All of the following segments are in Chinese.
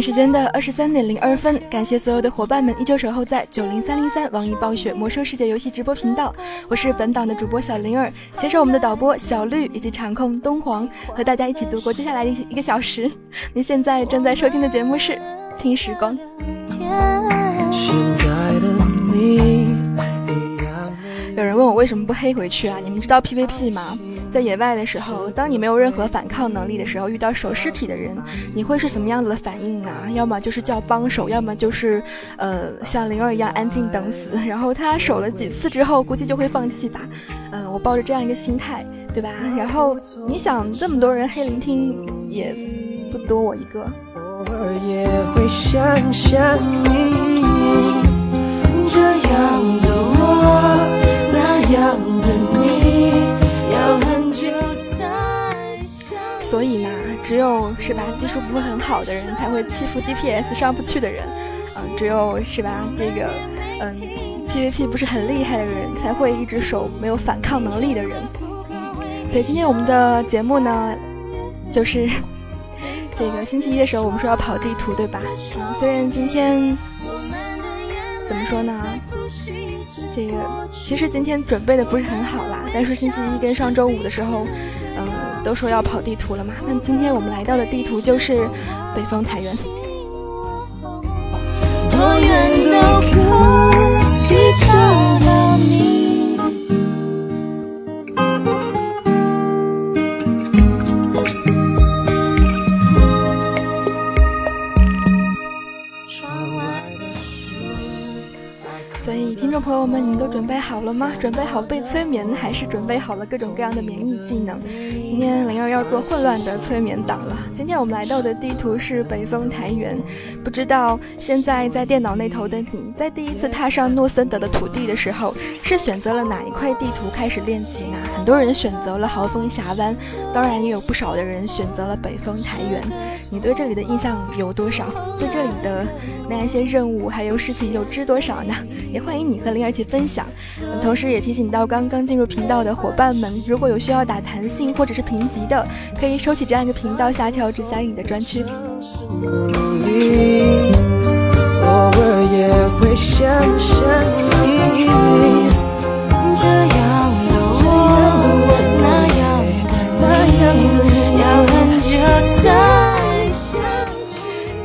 北京时间的二十三点零二分，感谢所有的伙伴们依旧守候在九零三零三网易暴雪魔兽世界游戏直播频道。我是本档的主播小灵儿，携手我们的导播小绿以及场控东皇，和大家一起度过接下来的一个小时。您现在正在收听的节目是《听时光》。有人问我为什么不黑回去啊？你们知道 PVP 吗？在野外的时候，当你没有任何反抗能力的时候，遇到守尸体的人，你会是什么样子的反应呢？要么就是叫帮手，要么就是，呃，像灵儿一样安静等死。然后他守了几次之后，估计就会放弃吧。嗯，我抱着这样一个心态，对吧？然后你想，这么多人黑聆听，也不多我一个。偶尔也会想想你，这样的我，那样的你。要所以嘛，只有是吧，技术不是很好的人才会欺负 DPS 上不去的人，嗯，只有是吧，这个嗯 PVP 不是很厉害的人才会一直守没有反抗能力的人。所以今天我们的节目呢，就是 这个星期一的时候我们说要跑地图，对吧？嗯，虽然今天怎么说呢，这个其实今天准备的不是很好啦，但是星期一跟上周五的时候。嗯都说要跑地图了嘛，那今天我们来到的地图就是北方太原。朋友们，你们都准备好了吗？准备好被催眠，还是准备好了各种各样的免疫技能？今天灵儿要做混乱的催眠党了。今天我们来到的地图是北风台原，不知道现在在电脑那头的你在第一次踏上诺森德的土地的时候，是选择了哪一块地图开始练级呢？很多人选择了豪风峡湾，当然也有不少的人选择了北风台原。你对这里的印象有多少？对这里的那一些任务还有事情又知多少呢？也欢迎你和灵而且分享。同时也提醒到刚刚进入频道的伙伴们，如果有需要打弹性或者是评级的，可以收起这样一个频道下调。至相应的专区。这样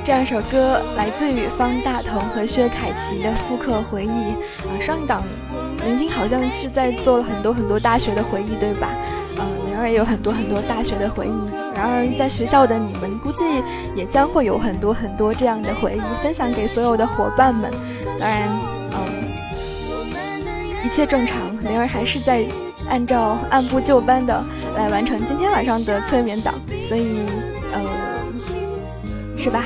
这样一首歌来自于方大同和薛凯琪的《复刻回忆》啊，上一档聆听好像是在做了很多很多大学的回忆，对吧？呃，灵儿也有很多很多大学的回忆。然而，在学校的你们估计也将会有很多很多这样的回忆分享给所有的伙伴们。当然，嗯，一切正常，灵儿还是在按照按部就班的来完成今天晚上的催眠档，所以，呃，是吧？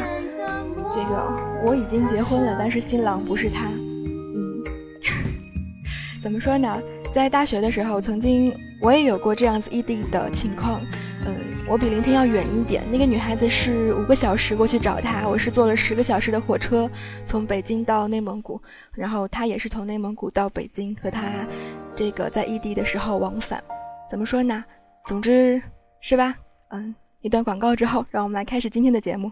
我已经结婚了，但是新郎不是他。嗯，怎么说呢？在大学的时候，曾经我也有过这样子异地的情况。嗯，我比林天要远一点。那个女孩子是五个小时过去找他，我是坐了十个小时的火车从北京到内蒙古，然后她也是从内蒙古到北京，和她这个在异地的时候往返。怎么说呢？总之是吧？嗯。一段广告之后，让我们来开始今天的节目。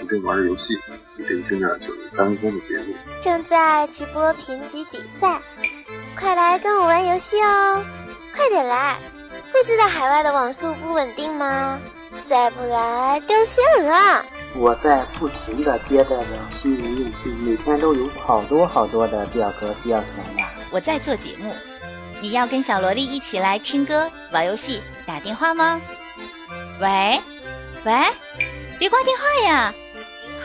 一边玩着游戏，一边听着九零三零三的节目，正在直播评级比赛，快来跟我玩游戏哦！快点来！不知道海外的网速不稳定吗？再不来掉线了！我在不停的接待着新人应聘，每天都有好多好多的表格需要填呀。我在做节目，你要跟小萝莉一起来听歌、玩游戏、打电话吗？喂，喂，别挂电话呀！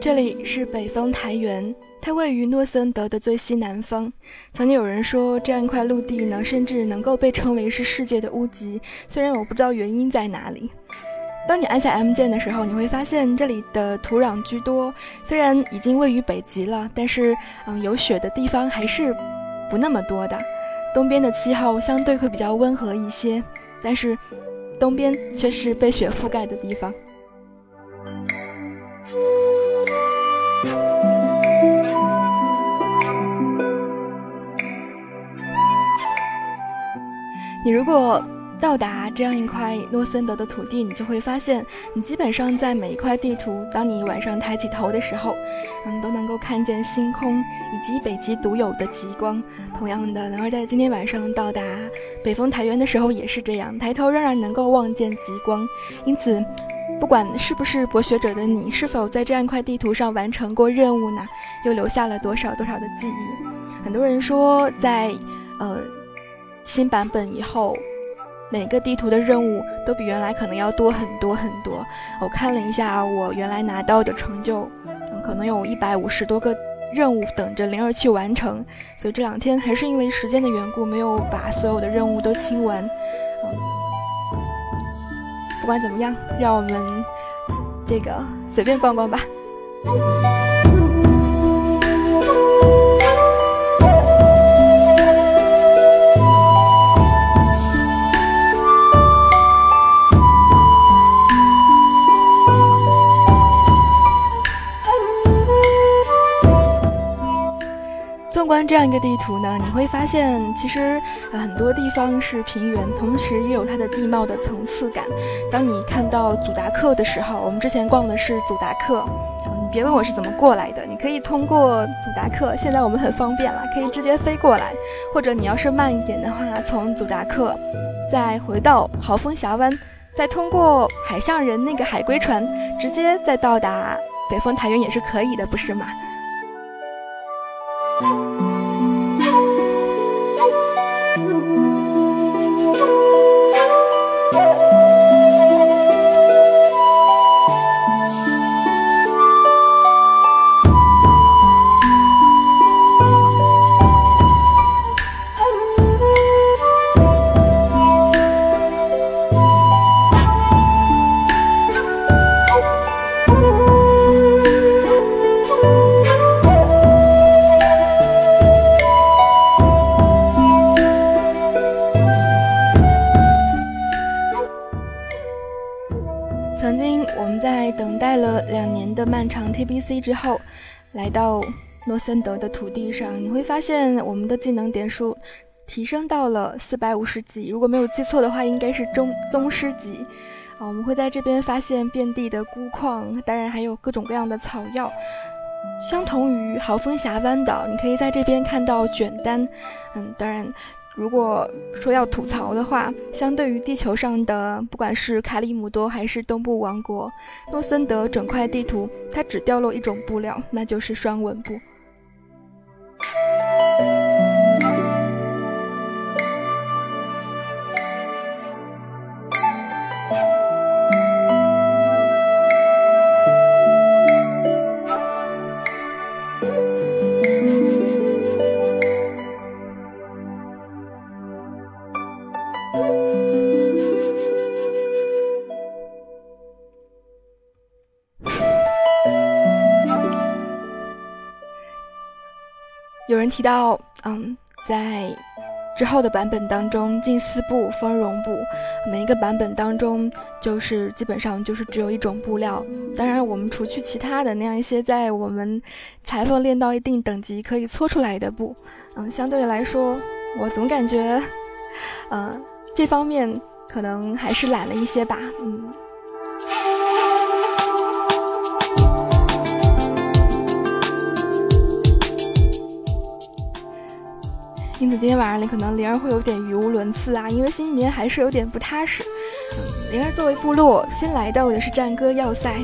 这里是北风台原，它位于诺森德的最西南方。曾经有人说，这样一块陆地呢，甚至能够被称为是世界的屋脊。虽然我不知道原因在哪里。当你按下 M 键的时候，你会发现这里的土壤居多。虽然已经位于北极了，但是嗯，有雪的地方还是不那么多的。东边的气候相对会比较温和一些，但是东边却是被雪覆盖的地方。你如果到达这样一块诺森德的土地，你就会发现，你基本上在每一块地图，当你晚上抬起头的时候，嗯，都能够看见星空以及北极独有的极光。同样的，然而在今天晚上到达北风台原的时候也是这样，抬头仍然能够望见极光。因此，不管是不是博学者的你，是否在这样一块地图上完成过任务呢？又留下了多少多少的记忆？很多人说，在呃新版本以后。每个地图的任务都比原来可能要多很多很多。我看了一下，我原来拿到的成就，可能有一百五十多个任务等着灵儿去完成。所以这两天还是因为时间的缘故，没有把所有的任务都清完。不管怎么样，让我们这个随便逛逛吧。这样一个地图呢，你会发现其实很多地方是平原，同时也有它的地貌的层次感。当你看到祖达克的时候，我们之前逛的是祖达克，你别问我是怎么过来的，你可以通过祖达克，现在我们很方便了，可以直接飞过来，或者你要是慢一点的话，从祖达克再回到豪风峡湾，再通过海上人那个海龟船，直接再到达北风台原也是可以的，不是吗之后，来到诺森德的土地上，你会发现我们的技能点数提升到了四百五十级。如果没有记错的话，应该是中宗师级。啊，我们会在这边发现遍地的孤矿，当然还有各种各样的草药。相同于豪风峡湾岛，你可以在这边看到卷单。嗯，当然。如果说要吐槽的话，相对于地球上的，不管是卡里姆多还是东部王国，诺森德整块地图它只掉落一种布料，那就是双纹布。提到，嗯，在之后的版本当中，近似布、丰绒布，每一个版本当中就是基本上就是只有一种布料。当然，我们除去其他的那样一些在我们裁缝练到一定等级可以搓出来的布，嗯，相对来说，我总感觉，嗯，这方面可能还是懒了一些吧，嗯。因此今天晚上你可能灵儿会有点语无伦次啊，因为心里面还是有点不踏实。灵儿作为部落新来到也是战歌要塞，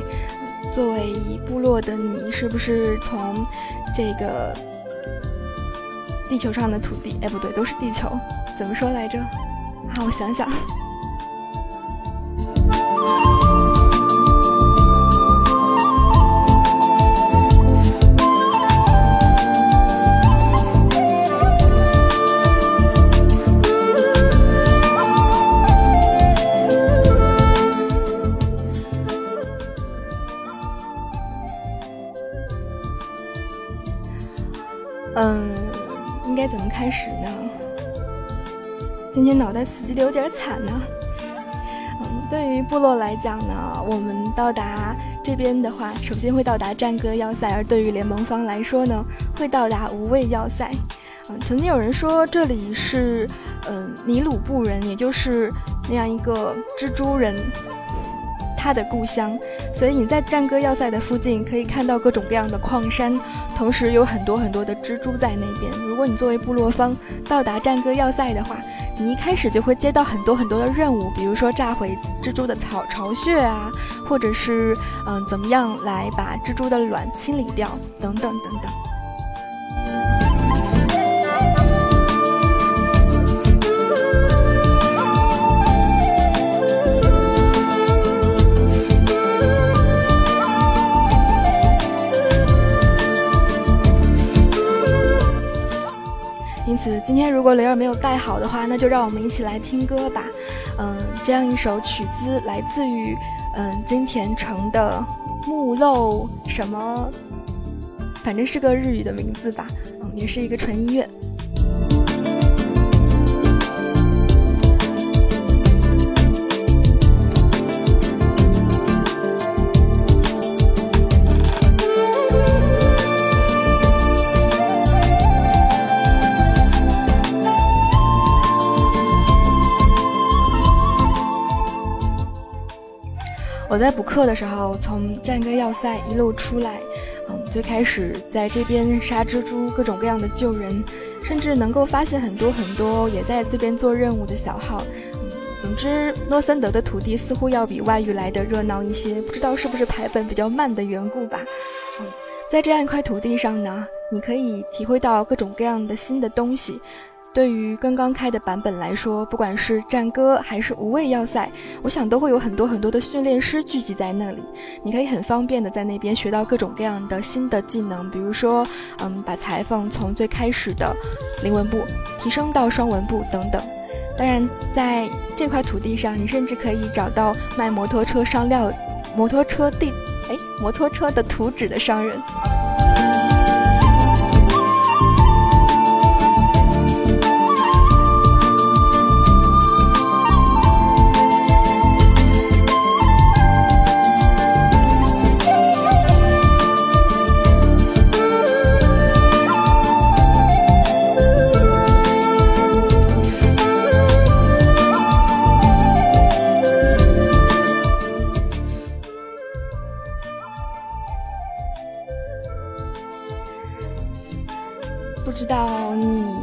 作为部落的你，是不是从这个地球上的土地？哎，不对，都是地球，怎么说来着？好，我想想。今天脑袋死机的有点惨呢。嗯，对于部落来讲呢，我们到达这边的话，首先会到达战歌要塞；而对于联盟方来说呢，会到达无畏要塞。嗯，曾经有人说这里是，嗯，尼鲁布人，也就是那样一个蜘蛛人他的故乡，所以你在战歌要塞的附近可以看到各种各样的矿山，同时有很多很多的蜘蛛在那边。如果你作为部落方到达战歌要塞的话，你一开始就会接到很多很多的任务，比如说炸毁蜘蛛的巢巢穴啊，或者是嗯怎么样来把蜘蛛的卵清理掉，等等等等。此，今天如果雷尔没有带好的话，那就让我们一起来听歌吧。嗯，这样一首曲子来自于嗯金田城的木漏什么，反正是个日语的名字吧。嗯，也是一个纯音乐。我在补课的时候，从战歌要塞一路出来，嗯，最开始在这边杀蜘蛛，各种各样的救人，甚至能够发现很多很多也在这边做任务的小号。嗯，总之，诺森德的土地似乎要比外域来的热闹一些，不知道是不是排本比较慢的缘故吧。嗯，在这样一块土地上呢，你可以体会到各种各样的新的东西。对于刚刚开的版本来说，不管是战歌还是无畏要塞，我想都会有很多很多的训练师聚集在那里。你可以很方便的在那边学到各种各样的新的技能，比如说，嗯，把裁缝从最开始的零纹布提升到双纹布等等。当然，在这块土地上，你甚至可以找到卖摩托车商料、摩托车地哎摩托车的图纸的商人。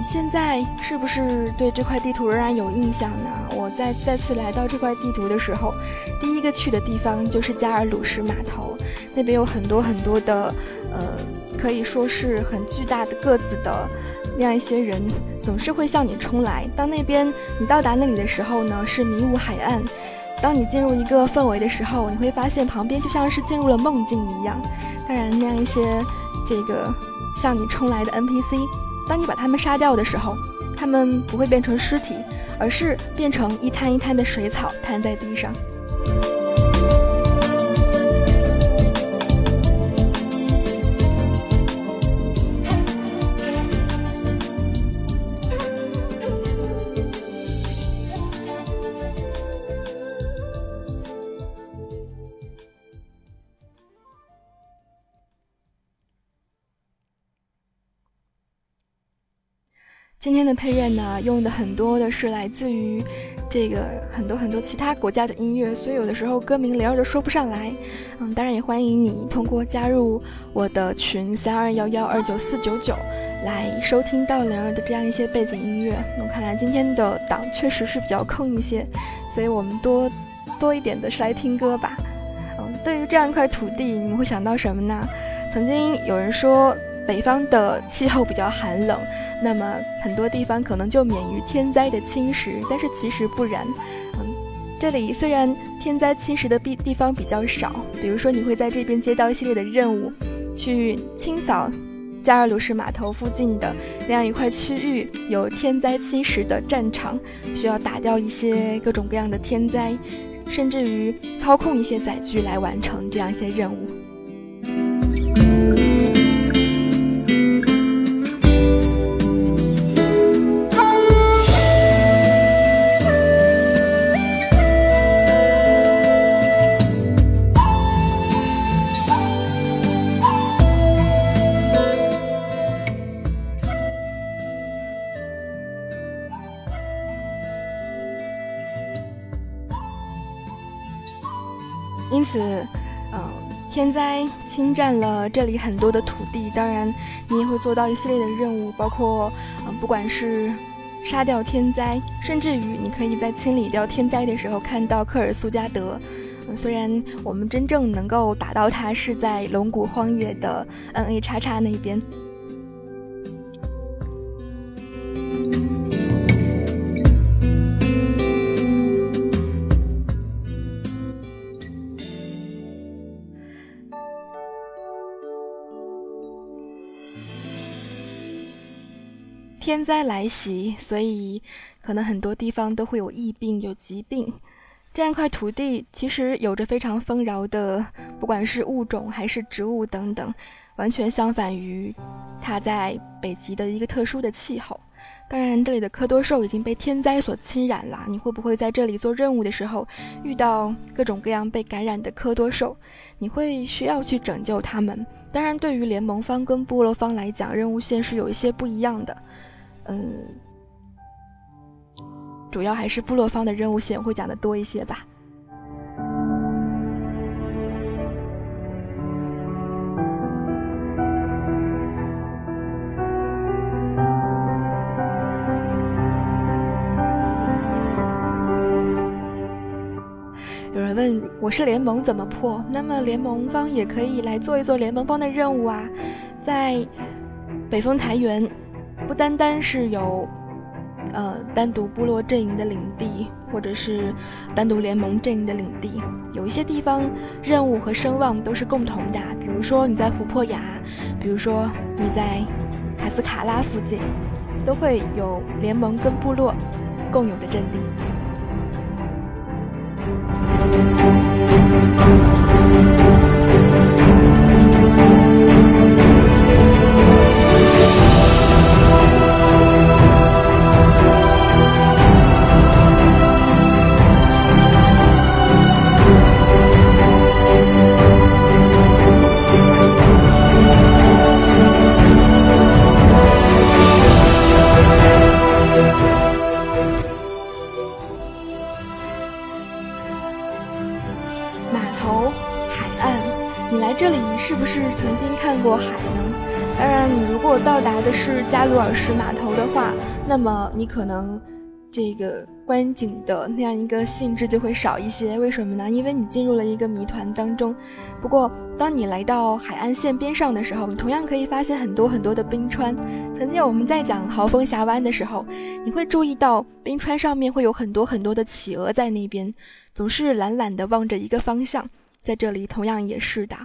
现在是不是对这块地图仍然有印象呢？我在再次来到这块地图的时候，第一个去的地方就是加尔鲁什码头，那边有很多很多的，呃，可以说是很巨大的个子的那样一些人，总是会向你冲来。当那边你到达那里的时候呢，是迷雾海岸。当你进入一个氛围的时候，你会发现旁边就像是进入了梦境一样。当然，那样一些这个。向你冲来的 NPC，当你把他们杀掉的时候，他们不会变成尸体，而是变成一滩一滩的水草摊在地上。今天的配乐呢，用的很多的是来自于这个很多很多其他国家的音乐，所以有的时候歌名灵儿都说不上来。嗯，当然也欢迎你通过加入我的群三二幺幺二九四九九来收听到灵儿的这样一些背景音乐。那看来今天的档确实是比较空一些，所以我们多多一点的是来听歌吧。嗯，对于这样一块土地，你们会想到什么呢？曾经有人说。北方的气候比较寒冷，那么很多地方可能就免于天灾的侵蚀，但是其实不然。嗯，这里虽然天灾侵蚀的地地方比较少，比如说你会在这边接到一系列的任务，去清扫加尔鲁什码头附近的那样一块区域有天灾侵蚀的战场，需要打掉一些各种各样的天灾，甚至于操控一些载具来完成这样一些任务。天灾侵占了这里很多的土地，当然你也会做到一系列的任务，包括嗯，不管是杀掉天灾，甚至于你可以在清理掉天灾的时候看到克尔苏加德。嗯，虽然我们真正能够打到他是在龙骨荒野的 N A 叉叉那边。天灾来袭，所以可能很多地方都会有疫病、有疾病。这样一块土地其实有着非常丰饶的，不管是物种还是植物等等，完全相反于它在北极的一个特殊的气候。当然，这里的科多兽已经被天灾所侵染了。你会不会在这里做任务的时候遇到各种各样被感染的科多兽？你会需要去拯救他们。当然，对于联盟方跟部落方来讲，任务线是有一些不一样的。嗯，主要还是部落方的任务线会讲的多一些吧。有人问我是联盟怎么破？那么联盟方也可以来做一做联盟方的任务啊，在北风台原。不单单是有，呃，单独部落阵营的领地，或者是单独联盟阵营的领地，有一些地方任务和声望都是共同的。比如说你在琥珀崖，比如说你在卡斯卡拉附近，都会有联盟跟部落共有的阵地。你可能这个观景的那样一个兴致就会少一些。为什么呢？因为你进入了一个谜团当中。不过，当你来到海岸线边上的时候，你同样可以发现很多很多的冰川。曾经我们在讲豪风峡湾的时候，你会注意到冰川上面会有很多很多的企鹅在那边，总是懒懒的望着一个方向。在这里同样也是的。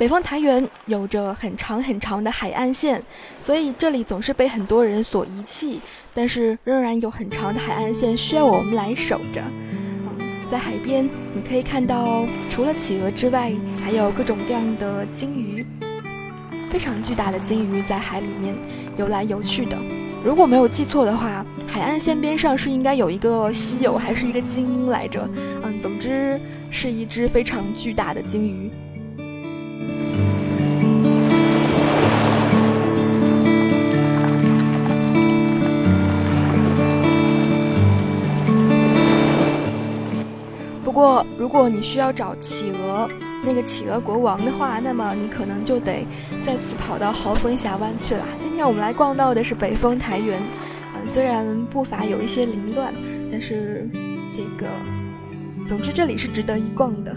北方台原有着很长很长的海岸线，所以这里总是被很多人所遗弃。但是仍然有很长的海岸线需要我们来守着。在海边，你可以看到除了企鹅之外，还有各种各样的鲸鱼，非常巨大的鲸鱼在海里面游来游去的。如果没有记错的话，海岸线边上是应该有一个稀有还是一个精英来着？嗯，总之是一只非常巨大的鲸鱼。不过，如果你需要找企鹅那个企鹅国王的话，那么你可能就得再次跑到豪风峡湾去了。今天我们来逛到的是北风台原，嗯，虽然步伐有一些凌乱，但是这个，总之这里是值得一逛的。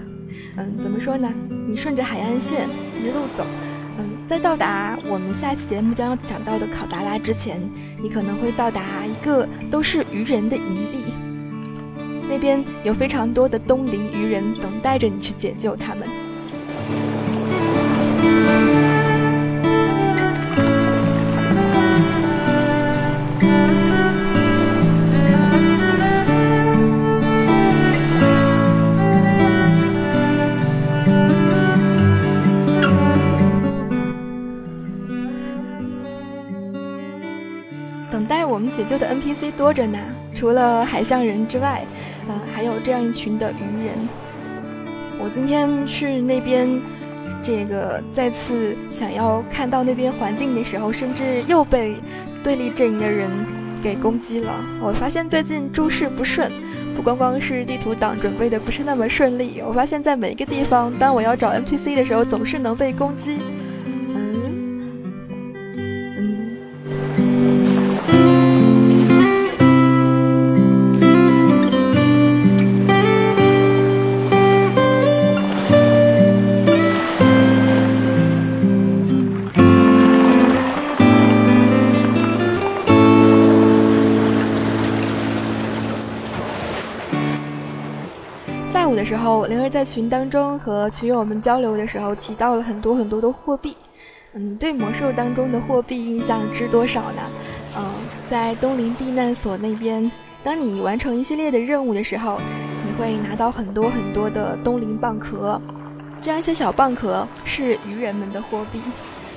嗯，怎么说呢？你顺着海岸线一路走，嗯，在到达我们下一期节目将要讲到的考达拉之前，你可能会到达一个都是渔人的营地。那边有非常多的东邻渔人等待着你去解救他们。等待我们解救的 NPC 多着呢，除了海象人之外。啊，还有这样一群的愚人。我今天去那边，这个再次想要看到那边环境的时候，甚至又被对立阵营的人给攻击了。我发现最近诸事不顺，不光光是地图党准备的不是那么顺利，我发现在每一个地方，当我要找 NPC 的时候，总是能被攻击。灵儿在群当中和群友们交流的时候，提到了很多很多的货币。嗯，对魔兽当中的货币印象知多少呢？嗯，在东林避难所那边，当你完成一系列的任务的时候，你会拿到很多很多的东林蚌壳。这样一些小蚌壳是鱼人们的货币。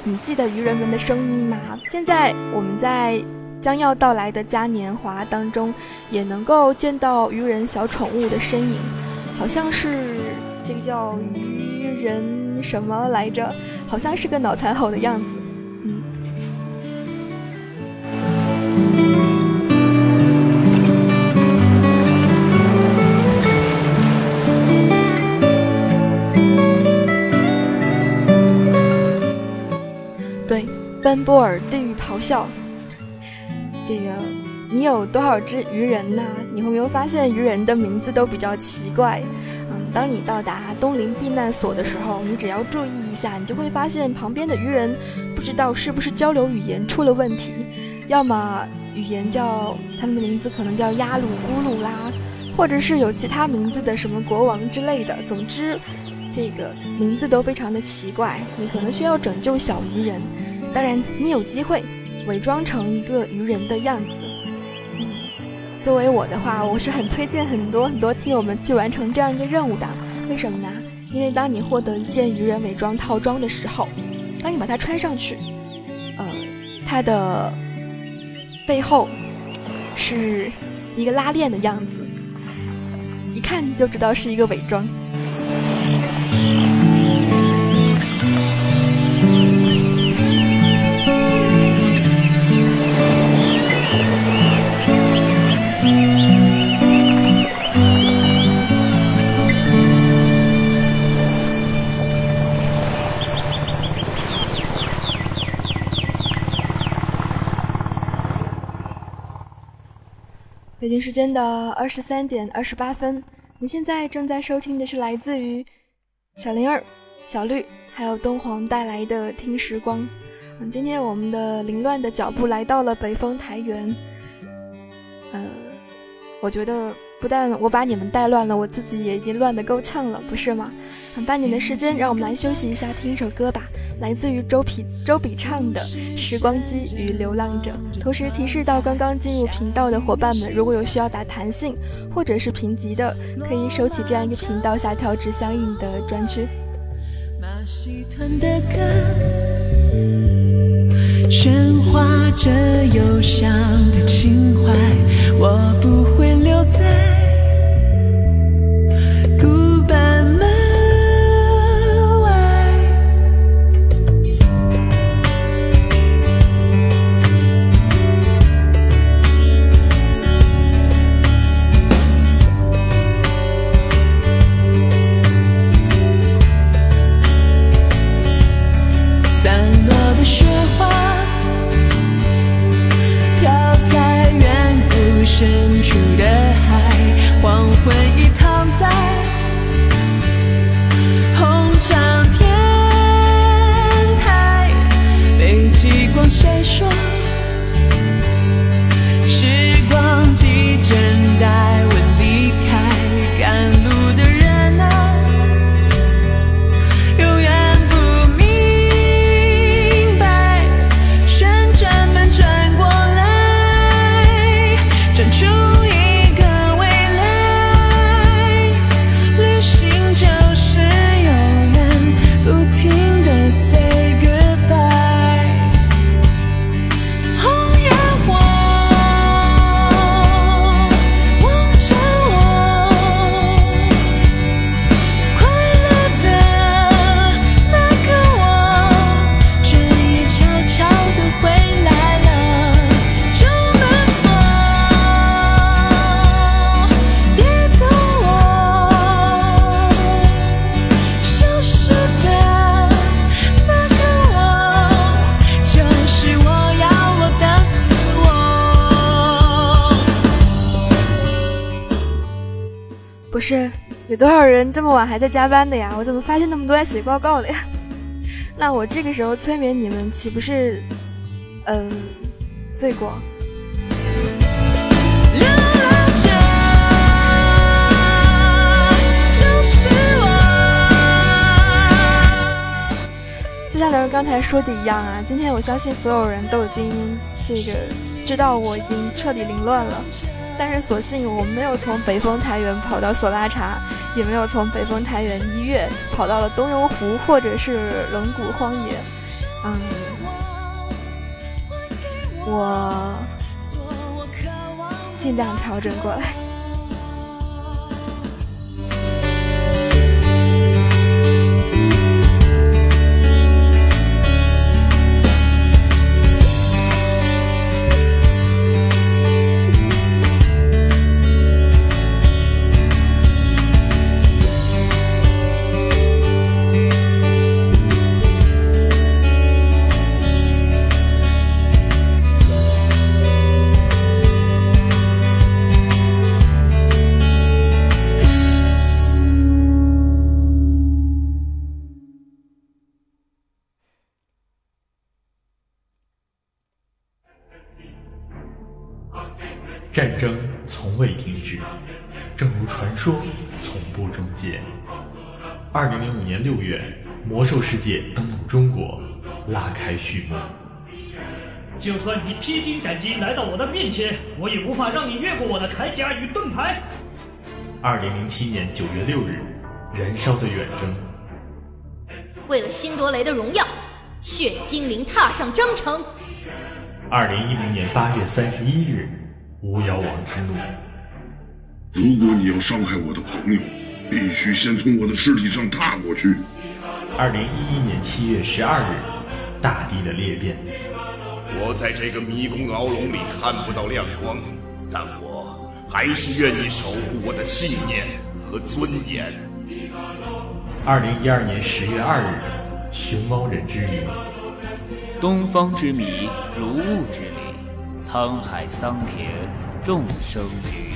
你记得鱼人们的声音吗？现在我们在将要到来的嘉年华当中，也能够见到鱼人小宠物的身影。好像是这个叫愚人什么来着？好像是个脑残猴的样子。嗯，对，奔波尔地狱咆哮。这个。你有多少只鱼人呢？你会没有发现鱼人的名字都比较奇怪？嗯，当你到达东林避难所的时候，你只要注意一下，你就会发现旁边的鱼人不知道是不是交流语言出了问题，要么语言叫他们的名字可能叫鸭鲁咕噜啦，或者是有其他名字的什么国王之类的。总之，这个名字都非常的奇怪。你可能需要拯救小鱼人，当然你有机会伪装成一个鱼人的样子。作为我的话，我是很推荐很多很多听友们去完成这样一个任务的。为什么呢？因为当你获得一件愚人伪装套装的时候，当你把它穿上去，呃，它的背后是一个拉链的样子，一看就知道是一个伪装。北京时间的二十三点二十八分，你现在正在收听的是来自于小灵儿、小绿还有敦煌带来的《听时光》。嗯，今天我们的凌乱的脚步来到了北风台原。嗯，我觉得不但我把你们带乱了，我自己也已经乱得够呛了，不是吗？半年的时间，让我们来休息一下，听一首歌吧。来自于周笔周笔畅的《时光机与流浪者》，同时提示到刚刚进入频道的伙伴们，如果有需要打弹性或者是评级的，可以收起这样一个频道下调至相应的专区。喧哗着忧伤的情怀，我不会留在。人这么晚还在加班的呀？我怎么发现那么多在写报告的呀？那我这个时候催眠你们，岂不是，嗯，罪过？就像刘刚才说的一样啊，今天我相信所有人都已经这个知道我已经彻底凌乱了，但是所幸我没有从北风台原跑到索拉查，也没有从北风台原一跃跑到了东游湖或者是龙骨荒野，嗯，我尽量调整过来。世界登陆中国，拉开序幕。就算你披荆斩棘来到我的面前，我也无法让你越过我的铠甲与盾牌。二零零七年九月六日，燃烧的远征。为了辛多雷的荣耀，血精灵踏上征程。二零一零年八月三十一日。巫妖王之怒。如果你要伤害我的朋友，必须先从我的尸体上踏过去。二零一一年七月十二日，大地的裂变。我在这个迷宫牢笼里看不到亮光，但我还是愿意守护我的信念和尊严。二零一二年十月二日，熊猫人之谜。东方之谜，如雾之谜。沧海桑田，众生鱼。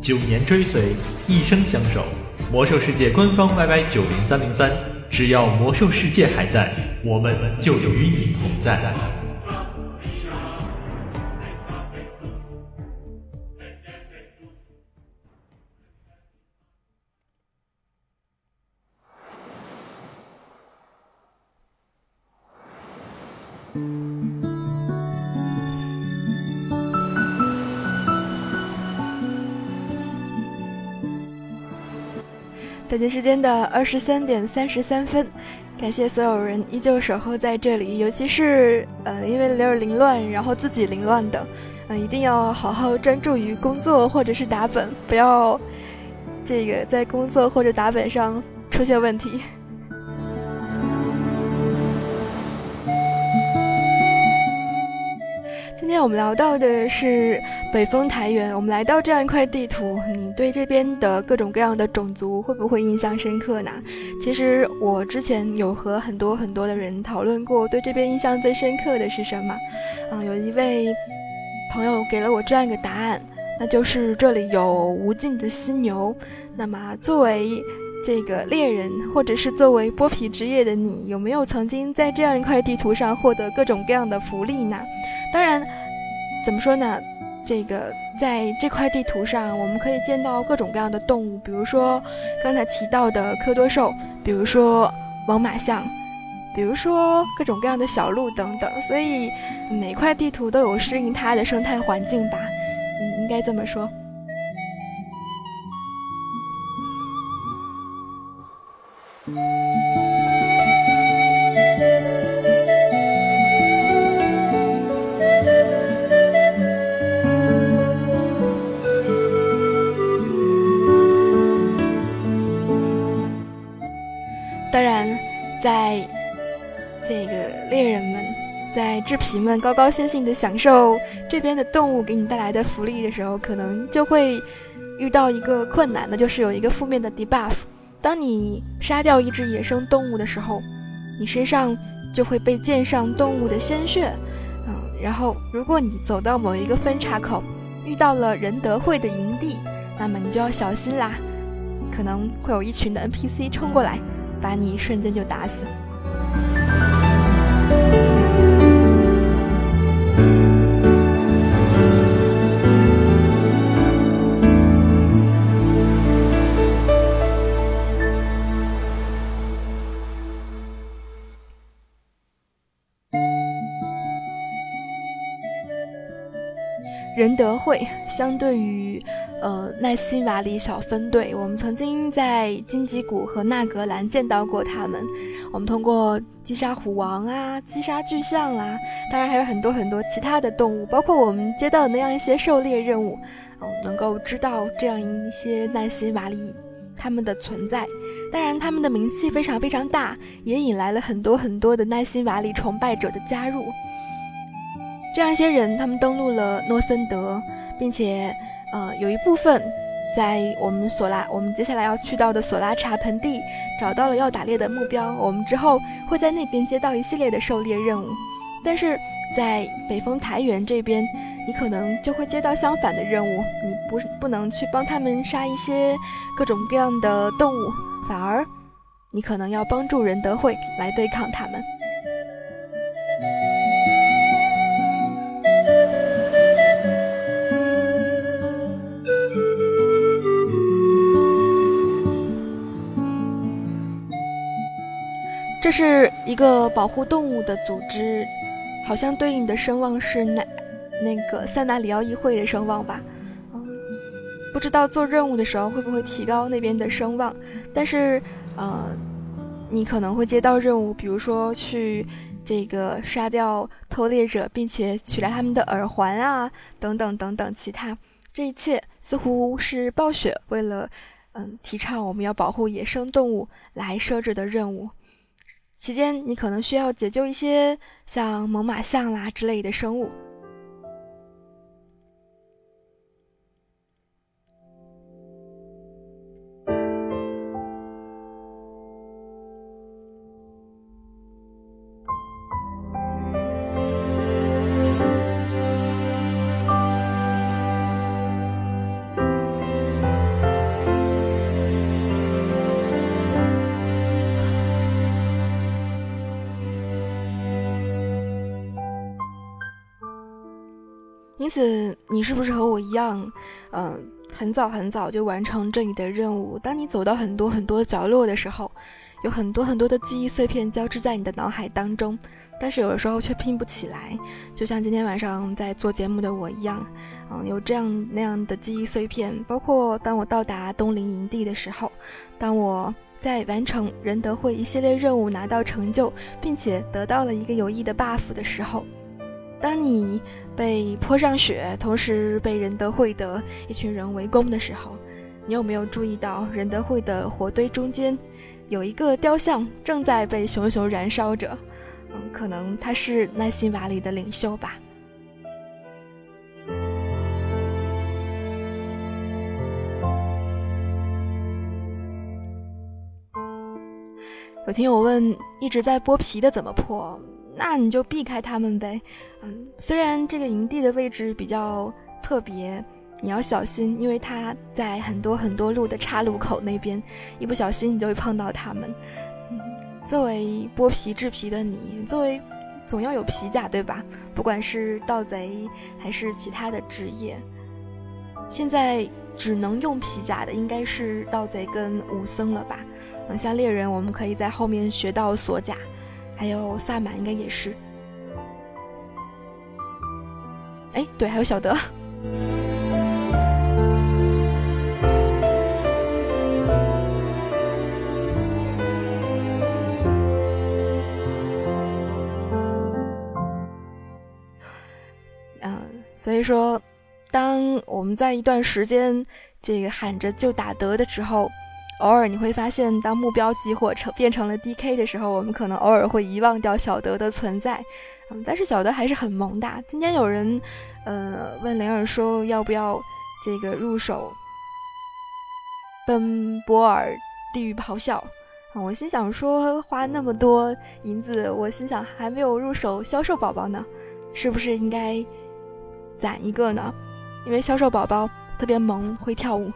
九年追随，一生相守。魔兽世界官方 YY 九零三零三，只要魔兽世界还在，我们就与你同在。北京时间的二十三点三十三分，感谢所有人依旧守候在这里，尤其是呃，因为有点凌乱，然后自己凌乱的，嗯，一定要好好专注于工作或者是打本，不要这个在工作或者打本上出现问题。我们聊到的是北风台原，我们来到这样一块地图，你对这边的各种各样的种族会不会印象深刻呢？其实我之前有和很多很多的人讨论过，对这边印象最深刻的是什么？啊，有一位朋友给了我这样一个答案，那就是这里有无尽的犀牛。那么作为这个猎人，或者是作为剥皮职业的你，有没有曾经在这样一块地图上获得各种各样的福利呢？当然，怎么说呢？这个在这块地图上，我们可以见到各种各样的动物，比如说刚才提到的科多兽，比如说猛犸象，比如说各种各样的小鹿等等。所以每块地图都有适应它的生态环境吧？嗯，应该这么说。在这个猎人们、在制皮们高高兴兴的享受这边的动物给你带来的福利的时候，可能就会遇到一个困难，那就是有一个负面的 debuff。当你杀掉一只野生动物的时候，你身上就会被溅上动物的鲜血。嗯，然后如果你走到某一个分岔口，遇到了仁德会的营地，那么你就要小心啦，可能会有一群的 NPC 冲过来，把你瞬间就打死。仁德会相对于，呃，奈西瓦里小分队，我们曾经在荆棘谷和纳格兰见到过他们。我们通过击杀虎王啊，击杀巨象啦，当然还有很多很多其他的动物，包括我们接到的那样一些狩猎任务，嗯，能够知道这样一些奈辛瓦里他们的存在。当然，他们的名气非常非常大，也引来了很多很多的奈辛瓦里崇拜者的加入。这样一些人，他们登陆了诺森德，并且，呃，有一部分在我们索拉，我们接下来要去到的索拉查盆地找到了要打猎的目标。我们之后会在那边接到一系列的狩猎任务，但是在北风台原这边，你可能就会接到相反的任务，你不不能去帮他们杀一些各种各样的动物，反而你可能要帮助仁德会来对抗他们。这是一个保护动物的组织，好像对应的声望是那那个塞纳里奥议会的声望吧？不知道做任务的时候会不会提高那边的声望？但是，呃，你可能会接到任务，比如说去这个杀掉偷猎者，并且取来他们的耳环啊，等等等等，其他这一切似乎是暴雪为了嗯提倡我们要保护野生动物来设置的任务。期间，你可能需要解救一些像猛犸象啦之类的生物。因此，你是不是和我一样，嗯，很早很早就完成这里的任务？当你走到很多很多角落的时候，有很多很多的记忆碎片交织在你的脑海当中，但是有的时候却拼不起来。就像今天晚上在做节目的我一样，嗯，有这样那样的记忆碎片。包括当我到达东陵营地的时候，当我在完成仁德会一系列任务拿到成就，并且得到了一个有益的 buff 的时候。当你被泼上雪，同时被仁德会的一群人围攻的时候，你有没有注意到仁德会的火堆中间有一个雕像正在被熊熊燃烧着？嗯，可能他是奈辛瓦里的领袖吧。有听友问，一直在剥皮的怎么破？那你就避开他们呗，嗯，虽然这个营地的位置比较特别，你要小心，因为它在很多很多路的岔路口那边，一不小心你就会碰到他们。嗯作为剥皮制皮的你，作为总要有皮甲对吧？不管是盗贼还是其他的职业，现在只能用皮甲的应该是盗贼跟武僧了吧？嗯，像猎人，我们可以在后面学到锁甲。还有萨满应该也是，哎，对，还有小德。嗯，所以说，当我们在一段时间这个喊着就打德的时候。偶尔你会发现，当目标激活成变成了 DK 的时候，我们可能偶尔会遗忘掉小德的存在，嗯，但是小德还是很萌的。今天有人，呃，问灵儿说要不要这个入手奔波尔地狱咆哮，啊，我心想说花那么多银子，我心想还没有入手销售宝宝呢，是不是应该攒一个呢？因为销售宝宝特别萌，会跳舞。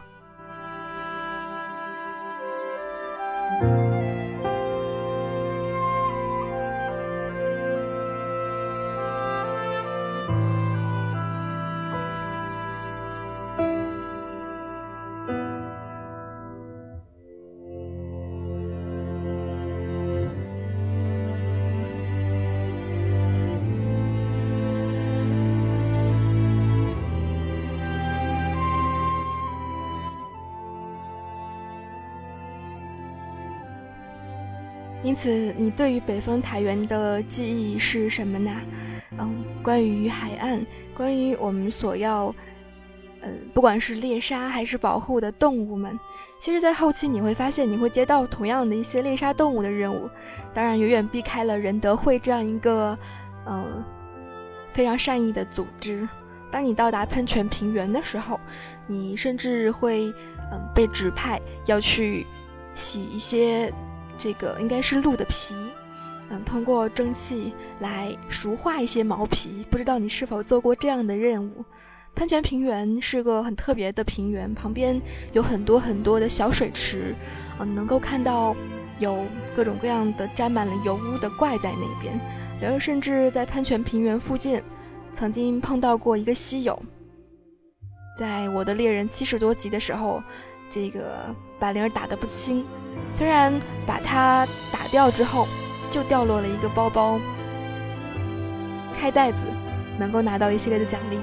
因此，你对于北风台原的记忆是什么呢？嗯，关于海岸，关于我们所要，呃，不管是猎杀还是保护的动物们，其实，在后期你会发现，你会接到同样的一些猎杀动物的任务，当然，远远避开了仁德会这样一个，呃，非常善意的组织。当你到达喷泉平原的时候，你甚至会，嗯，被指派要去洗一些。这个应该是鹿的皮，嗯，通过蒸汽来熟化一些毛皮。不知道你是否做过这样的任务？喷泉平原是个很特别的平原，旁边有很多很多的小水池，嗯，能够看到有各种各样的沾满了油污的怪在那边。然后甚至在喷泉平原附近，曾经碰到过一个稀有。在我的猎人七十多级的时候，这个把铃儿打得不轻。虽然把它打掉之后，就掉落了一个包包，开袋子能够拿到一系列的奖励。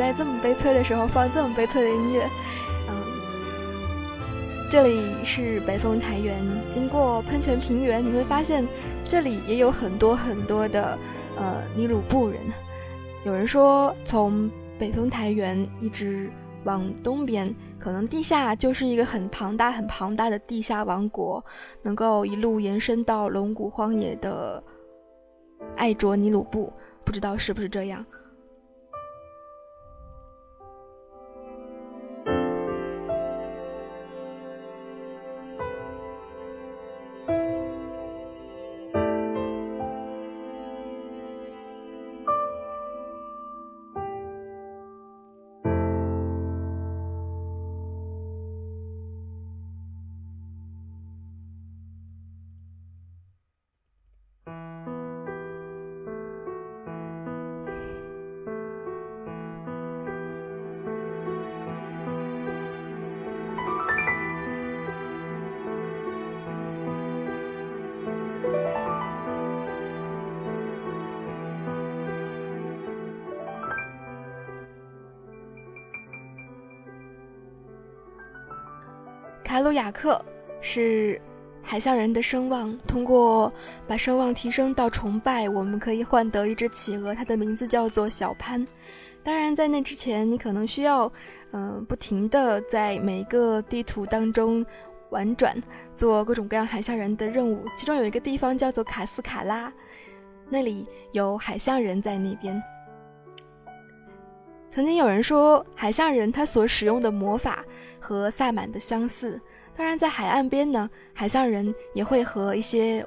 在这么悲催的时候放这么悲催的音乐？嗯，这里是北风台原，经过喷泉平原，你会发现这里也有很多很多的呃尼鲁布人。有人说，从北风台原一直往东边，可能地下就是一个很庞大、很庞大的地下王国，能够一路延伸到龙骨荒野的艾卓尼鲁布，不知道是不是这样。凯鲁亚克是海象人的声望，通过把声望提升到崇拜，我们可以换得一只企鹅，它的名字叫做小潘。当然，在那之前，你可能需要，嗯，不停的在每一个地图当中玩转，做各种各样海象人的任务。其中有一个地方叫做卡斯卡拉，那里有海象人在那边。曾经有人说，海象人他所使用的魔法。和萨满的相似，当然在海岸边呢，海上人也会和一些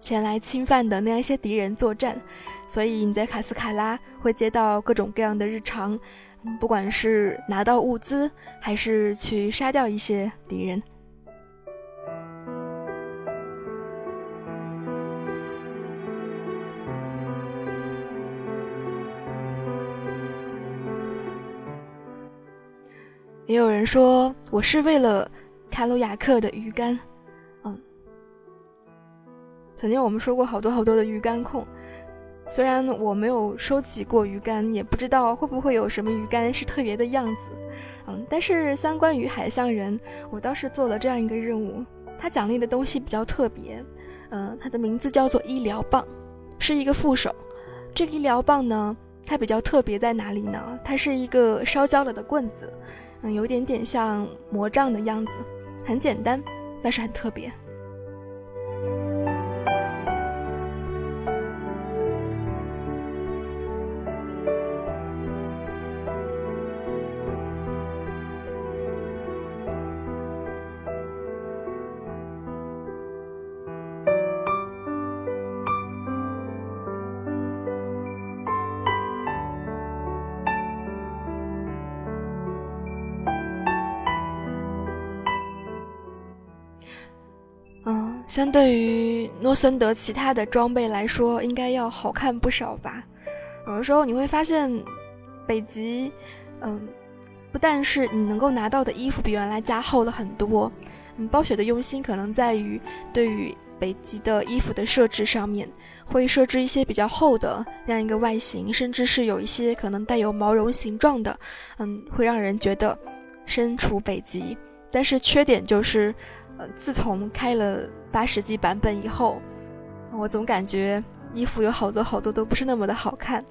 前来侵犯的那样一些敌人作战，所以你在卡斯卡拉会接到各种各样的日常，不管是拿到物资，还是去杀掉一些敌人。也有人说我是为了卡鲁亚克的鱼竿，嗯，曾经我们说过好多好多的鱼竿控，虽然我没有收集过鱼竿，也不知道会不会有什么鱼竿是特别的样子，嗯，但是相关于海象人，我倒是做了这样一个任务，他奖励的东西比较特别，嗯，它的名字叫做医疗棒，是一个副手，这个医疗棒呢，它比较特别在哪里呢？它是一个烧焦了的棍子。嗯，有点点像魔杖的样子，很简单，但是很特别。相对于诺森德其他的装备来说，应该要好看不少吧。有的时候你会发现，北极，嗯，不但是你能够拿到的衣服比原来加厚了很多，嗯，暴雪的用心可能在于对于北极的衣服的设置上面，会设置一些比较厚的那样一个外形，甚至是有一些可能带有毛绒形状的，嗯，会让人觉得身处北极。但是缺点就是，自从开了。八十级版本以后，我总感觉衣服有好多好多都不是那么的好看，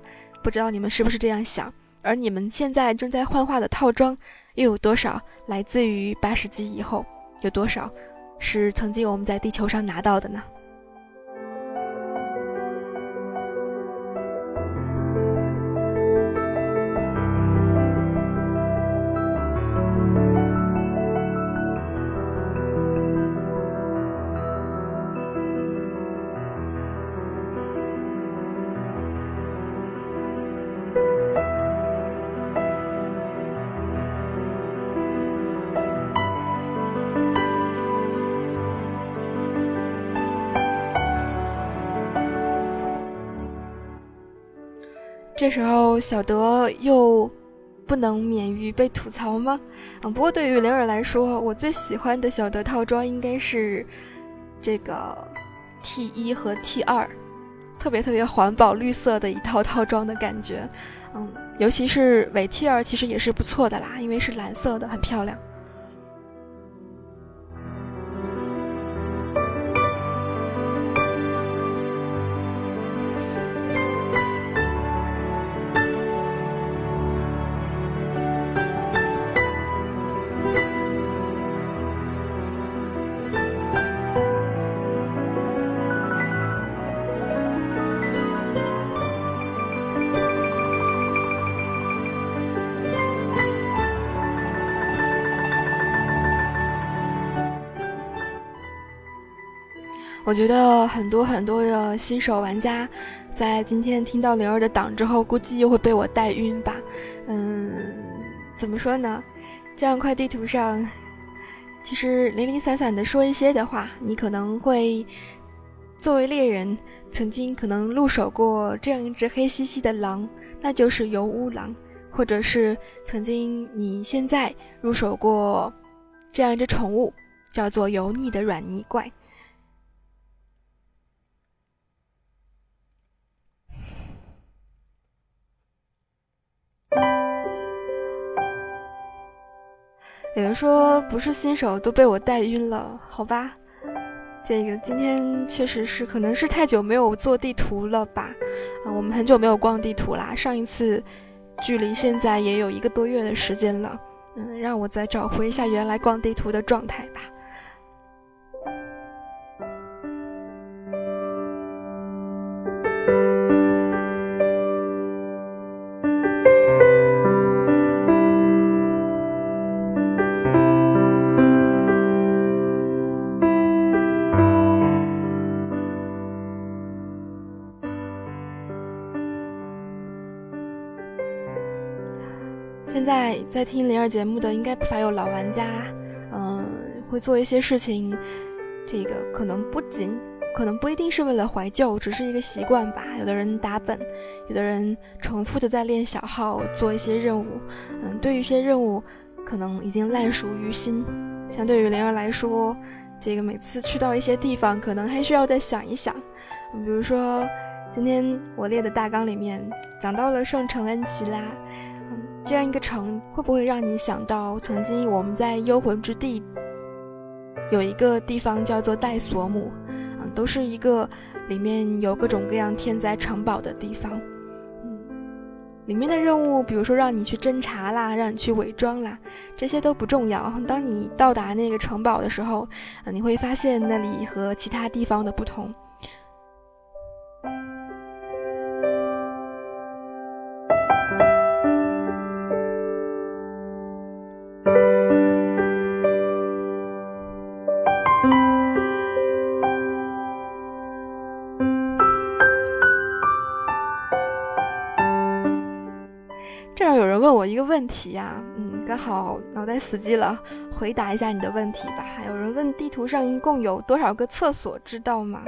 不知道你们是不是这样想？而你们现在正在幻化的套装又有多少来自于八十级以后？有多少是曾经我们在地球上拿到的呢？这时候，小德又不能免于被吐槽吗？啊，不过对于灵儿来说，我最喜欢的小德套装应该是这个 T 一和 T 二，特别特别环保绿色的一套套装的感觉。嗯，尤其是尾 T 二，其实也是不错的啦，因为是蓝色的，很漂亮。我觉得很多很多的新手玩家，在今天听到灵儿的档之后，估计又会被我带晕吧。嗯，怎么说呢？这样块地图上，其实零零散散的说一些的话，你可能会作为猎人，曾经可能入手过这样一只黑兮兮的狼，那就是油污狼；或者是曾经你现在入手过这样一只宠物，叫做油腻的软泥怪。有人说不是新手都被我带晕了，好吧，这个今天确实是可能是太久没有做地图了吧，啊，我们很久没有逛地图啦，上一次距离现在也有一个多月的时间了，嗯，让我再找回一下原来逛地图的状态吧。在听灵儿节目的应该不乏有老玩家，嗯，会做一些事情，这个可能不仅可能不一定是为了怀旧，只是一个习惯吧。有的人打本，有的人重复的在练小号，做一些任务，嗯，对于一些任务可能已经烂熟于心。相对于灵儿来说，这个每次去到一些地方，可能还需要再想一想。比如说今天我列的大纲里面讲到了圣城恩奇拉。这样一个城会不会让你想到曾经我们在幽魂之地有一个地方叫做戴索姆，啊，都是一个里面有各种各样天灾城堡的地方。嗯，里面的任务，比如说让你去侦查啦，让你去伪装啦，这些都不重要。当你到达那个城堡的时候，你会发现那里和其他地方的不同。问题呀，嗯，刚好脑袋死机了，回答一下你的问题吧。还有人问地图上一共有多少个厕所，知道吗？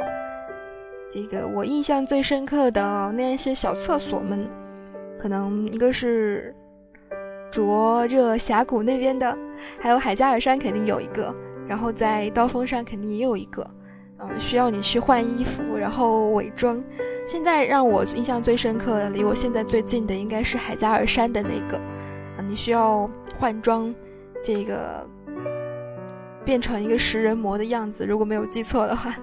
这个我印象最深刻的那一些小厕所们，可能一个是灼热峡谷那边的，还有海加尔山肯定有一个，然后在刀锋上肯定也有一个，嗯，需要你去换衣服，然后伪装。现在让我印象最深刻的，离我现在最近的应该是海加尔山的那个，你需要换装，这个变成一个食人魔的样子，如果没有记错的话。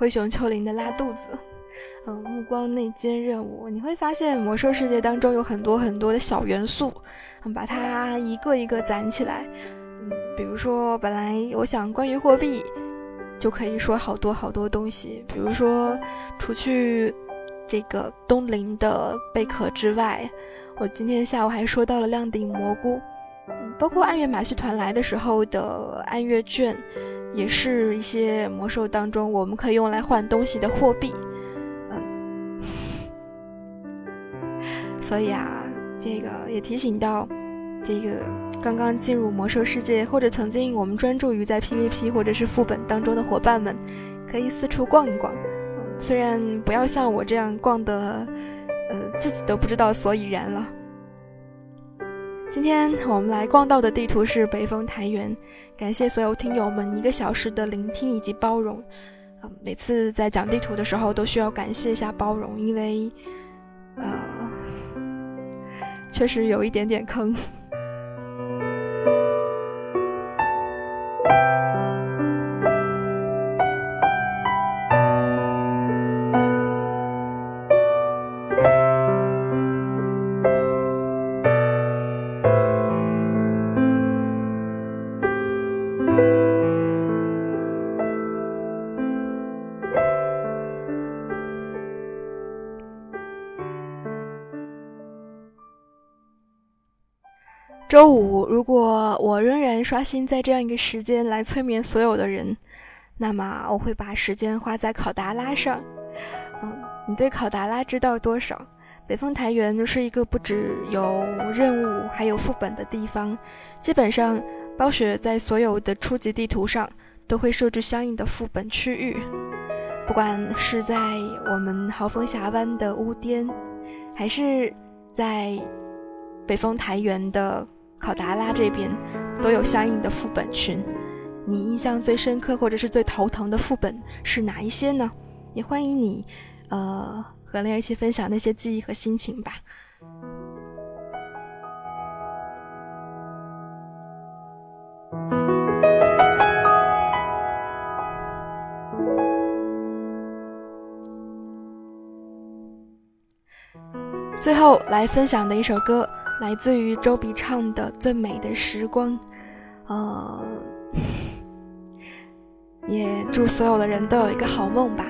灰熊丘陵的拉肚子，嗯，目光内奸任务，你会发现魔兽世界当中有很多很多的小元素，嗯，把它一个一个攒起来，嗯，比如说本来我想关于货币，就可以说好多好多东西，比如说除去这个东陵的贝壳之外，我今天下午还说到了亮顶蘑菇，嗯包括暗月马戏团来的时候的暗月卷。也是一些魔兽当中我们可以用来换东西的货币，嗯，所以啊，这个也提醒到这个刚刚进入魔兽世界或者曾经我们专注于在 PVP 或者是副本当中的伙伴们，可以四处逛一逛，虽然不要像我这样逛的，呃，自己都不知道所以然了。今天我们来逛到的地图是北风台原，感谢所有听友们一个小时的聆听以及包容。啊，每次在讲地图的时候都需要感谢一下包容，因为，呃，确实有一点点坑。如果我仍然刷新在这样一个时间来催眠所有的人，那么我会把时间花在考达拉上。嗯，你对考达拉知道多少？北风台原是一个不只有任务还有副本的地方，基本上暴雪在所有的初级地图上都会设置相应的副本区域，不管是在我们豪风峡湾的乌颠，还是在北风台原的。考达拉这边都有相应的副本群，你印象最深刻或者是最头疼的副本是哪一些呢？也欢迎你，呃，和灵儿一起分享那些记忆和心情吧。最后来分享的一首歌。来自于周笔畅的《最美的时光》，呃，也祝所有的人都有一个好梦吧。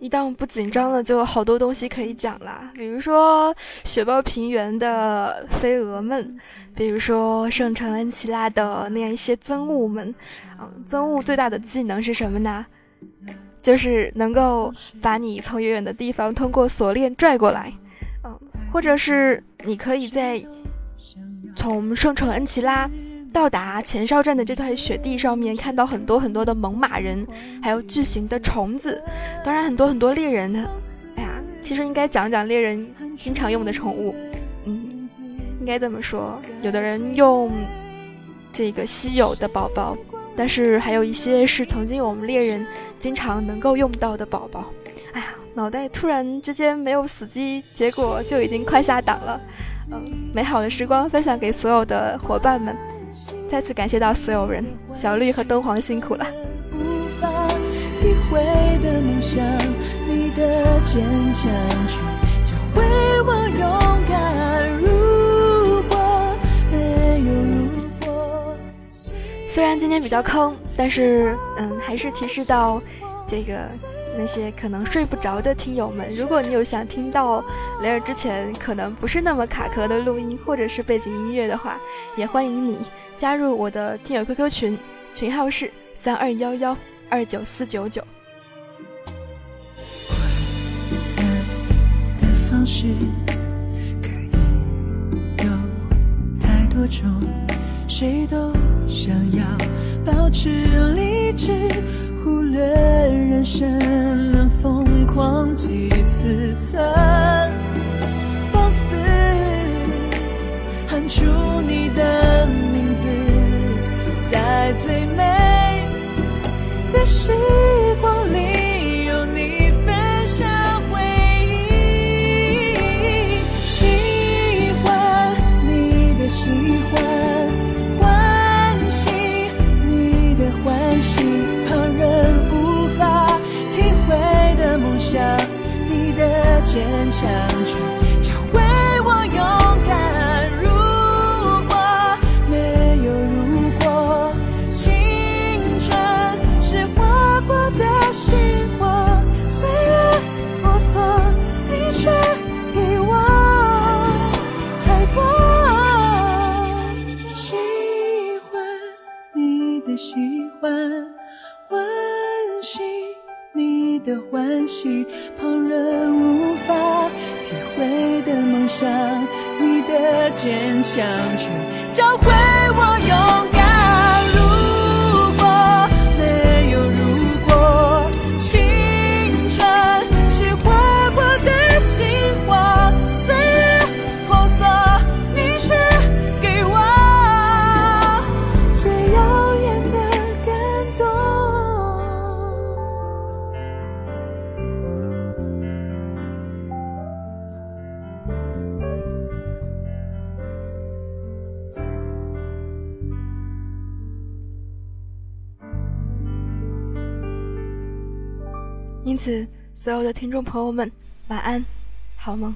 一旦不紧张了，就好多东西可以讲啦。比如说《雪豹平原》的飞蛾们，比如说《圣城恩奇拉》的那样一些憎物们。嗯，憎物最大的技能是什么呢？就是能够把你从远远的地方通过锁链拽过来。嗯，或者是你可以在从圣城恩奇拉到达前哨站的这块雪地上面，看到很多很多的猛犸人，还有巨型的虫子，当然很多很多猎人。哎呀，其实应该讲讲猎人经常用的宠物。嗯，应该这么说，有的人用这个稀有的宝宝，但是还有一些是曾经我们猎人经常能够用到的宝宝。哎呀，脑袋突然之间没有死机，结果就已经快下档了。嗯，美好的时光分享给所有的伙伴们。再次感谢到所有人，小绿和敦煌辛苦了。虽然今天比较坑，但是嗯，还是提示到这个那些可能睡不着的听友们，如果你有想听到雷尔之前可能不是那么卡壳的录音或者是背景音乐的话，也欢迎你。加入我的听友 QQ 群，群号是三二幺幺二九四九九。的方式可以有太多种，谁都想要保持理智，忽略人生能疯狂几次，曾放肆喊出你的。在最美的时光里，有你分享回忆。喜欢你的喜欢，欢喜你的欢喜，旁人无法体会的梦想，你的坚强的。欢喜，旁人无法体会的梦想，你的坚强却教会我勇敢。此，所有的听众朋友们，晚安，好梦。